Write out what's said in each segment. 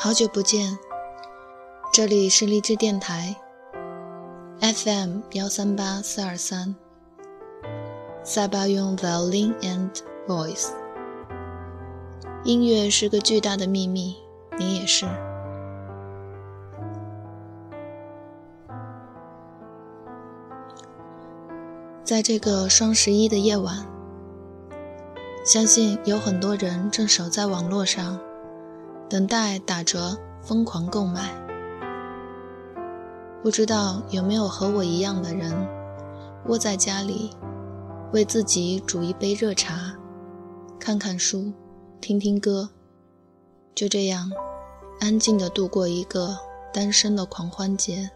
好久不见，这里是励志电台，FM 幺三八四二三，塞巴用 violin and voice。音乐是个巨大的秘密，你也是。在这个双十一的夜晚，相信有很多人正守在网络上。等待打折，疯狂购买。不知道有没有和我一样的人，窝在家里，为自己煮一杯热茶，看看书，听听歌，就这样安静的度过一个单身的狂欢节。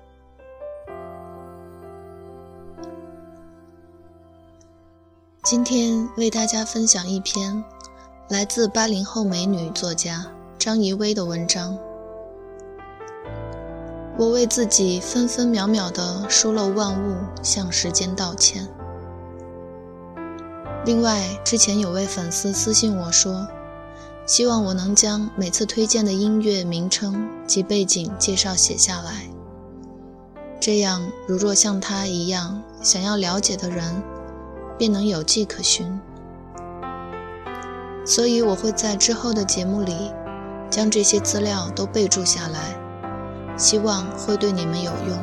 今天为大家分享一篇来自八零后美女作家。张怡薇的文章，我为自己分分秒秒的疏漏万物向时间道歉。另外，之前有位粉丝私信我说，希望我能将每次推荐的音乐名称及背景介绍写下来，这样如若像他一样想要了解的人，便能有迹可循。所以我会在之后的节目里。将这些资料都备注下来，希望会对你们有用。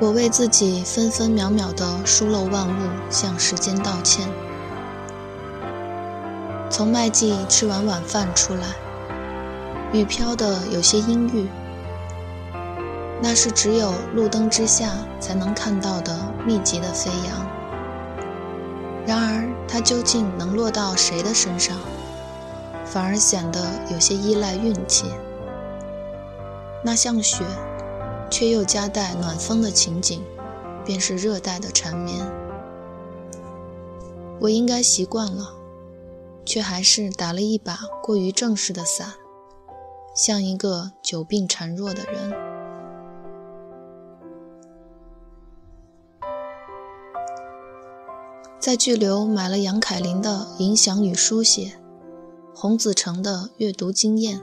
我为自己分分秒秒的疏漏万物向时间道歉。从麦记吃完晚饭出来，雨飘得有些阴郁。那是只有路灯之下才能看到的密集的飞扬。然而，它究竟能落到谁的身上，反而显得有些依赖运气。那像雪，却又夹带暖风的情景，便是热带的缠绵。我应该习惯了，却还是打了一把过于正式的伞，像一个久病孱弱的人。在巨流买了杨凯琳的《影响与书写》，洪子成的阅读经验，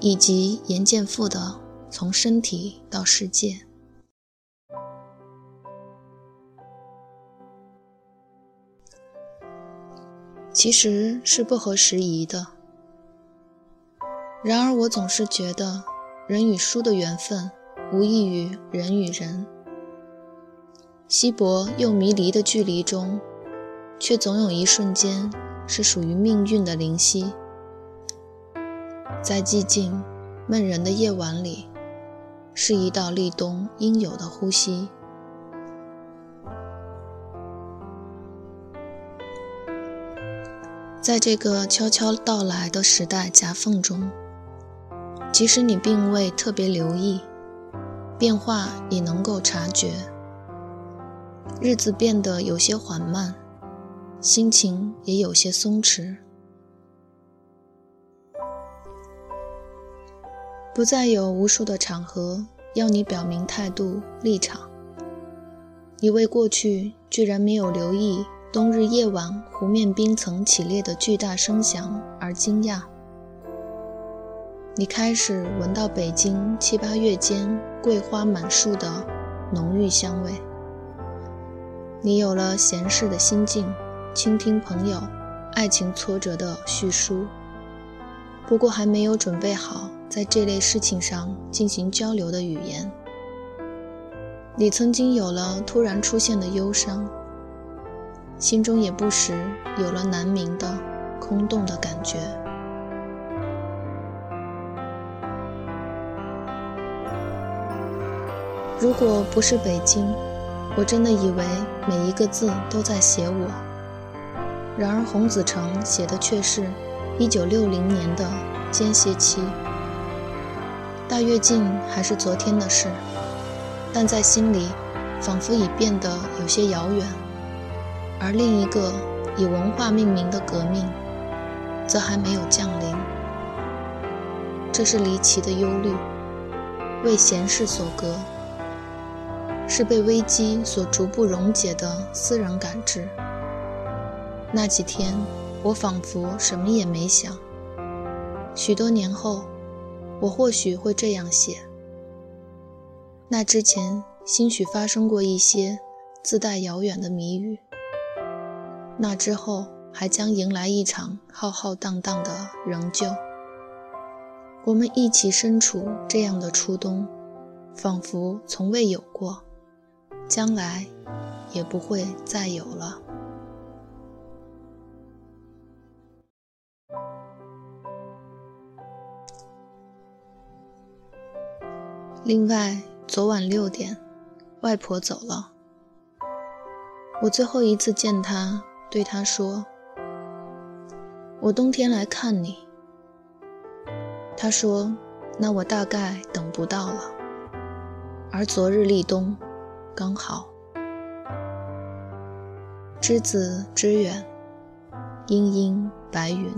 以及严建富的《从身体到世界》，其实是不合时宜的。然而，我总是觉得，人与书的缘分，无异于人与人。稀薄又迷离的距离中，却总有一瞬间是属于命运的灵犀。在寂静、闷人的夜晚里，是一道立冬应有的呼吸。在这个悄悄到来的时代夹缝中，即使你并未特别留意，变化也能够察觉。日子变得有些缓慢，心情也有些松弛，不再有无数的场合要你表明态度立场。你为过去居然没有留意冬日夜晚湖面冰层起裂的巨大声响而惊讶。你开始闻到北京七八月间桂花满树的浓郁香味。你有了闲适的心境，倾听朋友爱情挫折的叙述，不过还没有准备好在这类事情上进行交流的语言。你曾经有了突然出现的忧伤，心中也不时有了难明的空洞的感觉。如果不是北京。我真的以为每一个字都在写我，然而洪子成写的却是1960年的间歇期。大跃进还是昨天的事，但在心里仿佛已变得有些遥远。而另一个以文化命名的革命，则还没有降临。这是离奇的忧虑，为闲事所隔。是被危机所逐步溶解的私人感知。那几天，我仿佛什么也没想。许多年后，我或许会这样写：那之前，兴许发生过一些自带遥远的谜语；那之后，还将迎来一场浩浩荡荡的仍旧。我们一起身处这样的初冬，仿佛从未有过，将来也不会再有了。另外，昨晚六点，外婆走了。我最后一次见她，对她说：“我冬天来看你。”他说：“那我大概等不到了。”而昨日立冬，刚好。之子之远，阴阴白云。